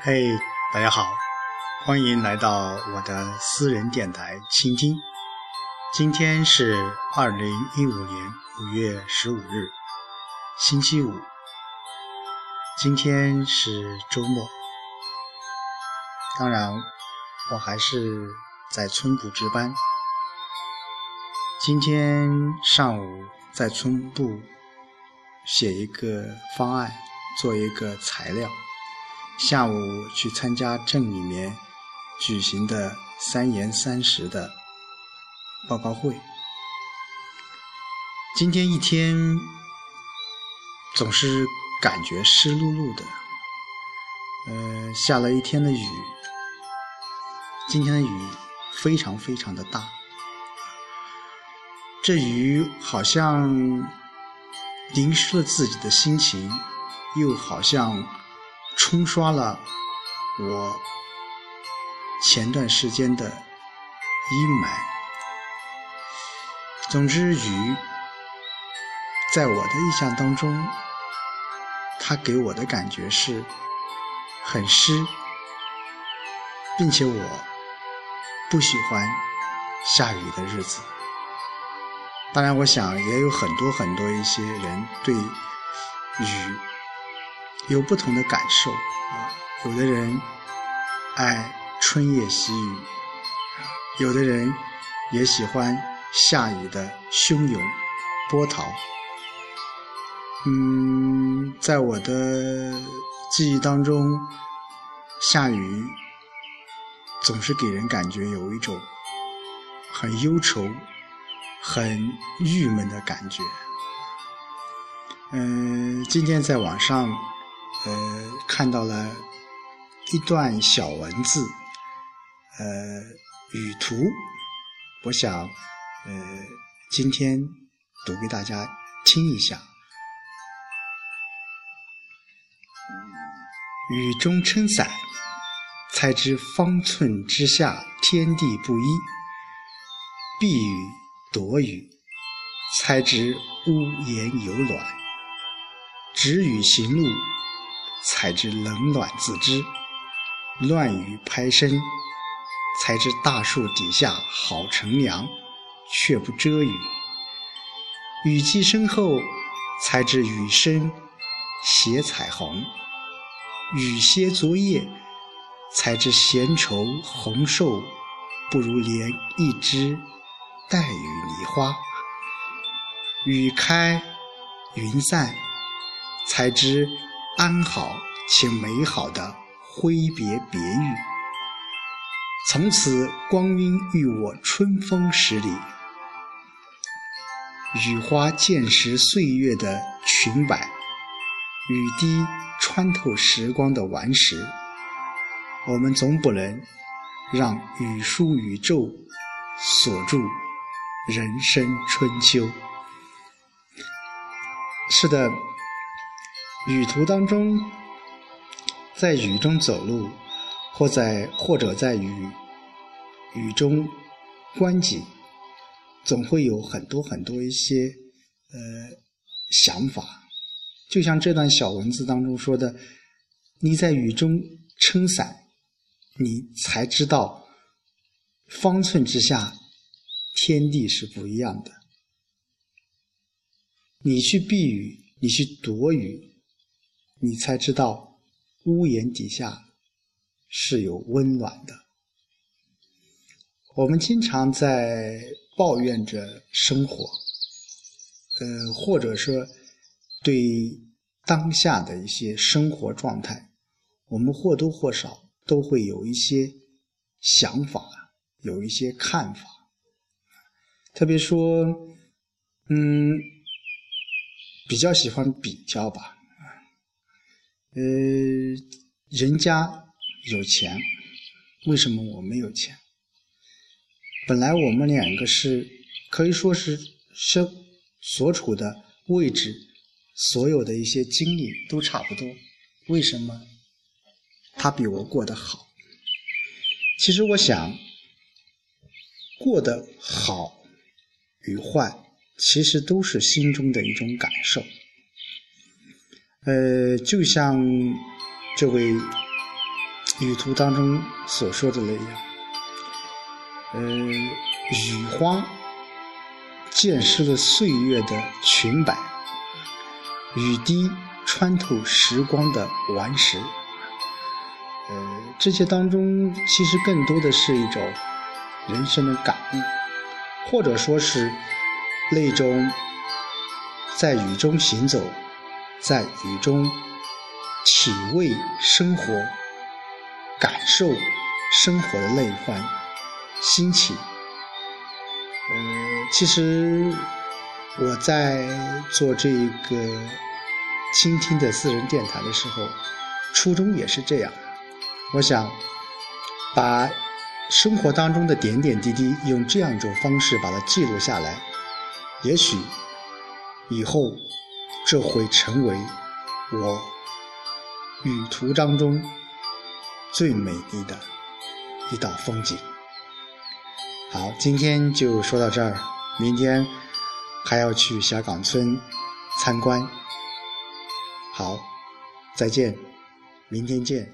嘿，大家好，欢迎来到我的私人电台倾听。今天是二零一五年五月十五日，星期五。今天是周末，当然我还是在村部值班。今天上午在村部写一个方案，做一个材料。下午去参加镇里面举行的三严三实的报告会。今天一天总是感觉湿漉漉的，呃，下了一天的雨，今天的雨非常非常的大，这雨好像淋湿了自己的心情，又好像。冲刷了我前段时间的阴霾。总之，雨在我的印象当中，它给我的感觉是很湿，并且我不喜欢下雨的日子。当然，我想也有很多很多一些人对雨。有不同的感受啊，有的人爱春夜喜雨，有的人也喜欢下雨的汹涌波涛。嗯，在我的记忆当中，下雨总是给人感觉有一种很忧愁、很郁闷的感觉。嗯，今天在网上。呃，看到了一段小文字，呃，雨图，我想，呃，今天读给大家听一下。雨中撑伞，才知方寸之下天地不一；避雨躲雨，才知屋檐有暖；止雨行路。才知冷暖自知，乱雨拍身；才知大树底下好乘凉，却不遮雨。雨季身后，才知雨声携彩虹；雨歇昨夜，才知闲愁红瘦不如怜一枝带雨梨花。雨开云散，才知。安好且美好的挥别别域，从此光阴与我春风十里，雨花渐识岁月的裙摆，雨滴穿透时光的顽石。我们总不能让雨疏雨骤锁住人生春秋。是的。雨途当中，在雨中走路，或在或者在雨雨中观景，总会有很多很多一些呃想法。就像这段小文字当中说的：“你在雨中撑伞，你才知道方寸之下天地是不一样的。你去避雨，你去躲雨。”你才知道，屋檐底下是有温暖的。我们经常在抱怨着生活，呃，或者说对当下的一些生活状态，我们或多或少都会有一些想法，有一些看法。特别说，嗯，比较喜欢比较吧。呃，人家有钱，为什么我没有钱？本来我们两个是可以说是生所处的位置，所有的一些经历都差不多，为什么他比我过得好？其实我想，过得好与坏，其实都是心中的一种感受。呃，就像这位旅途当中所说的那样，呃，雨花溅湿了岁月的裙摆，雨滴穿透时光的顽石。呃，这些当中其实更多的是一种人生的感悟，或者说是那种在雨中行走，在雨中体味生活、感受生活的那一番心情。呃，其实我在做这个倾听的私人电台的时候，初衷也是这样。我想把生活当中的点点滴滴用这样一种方式把它记录下来，也许以后这会成为我旅途当中最美丽的一道风景。好，今天就说到这儿，明天还要去小岗村参观。好，再见，明天见。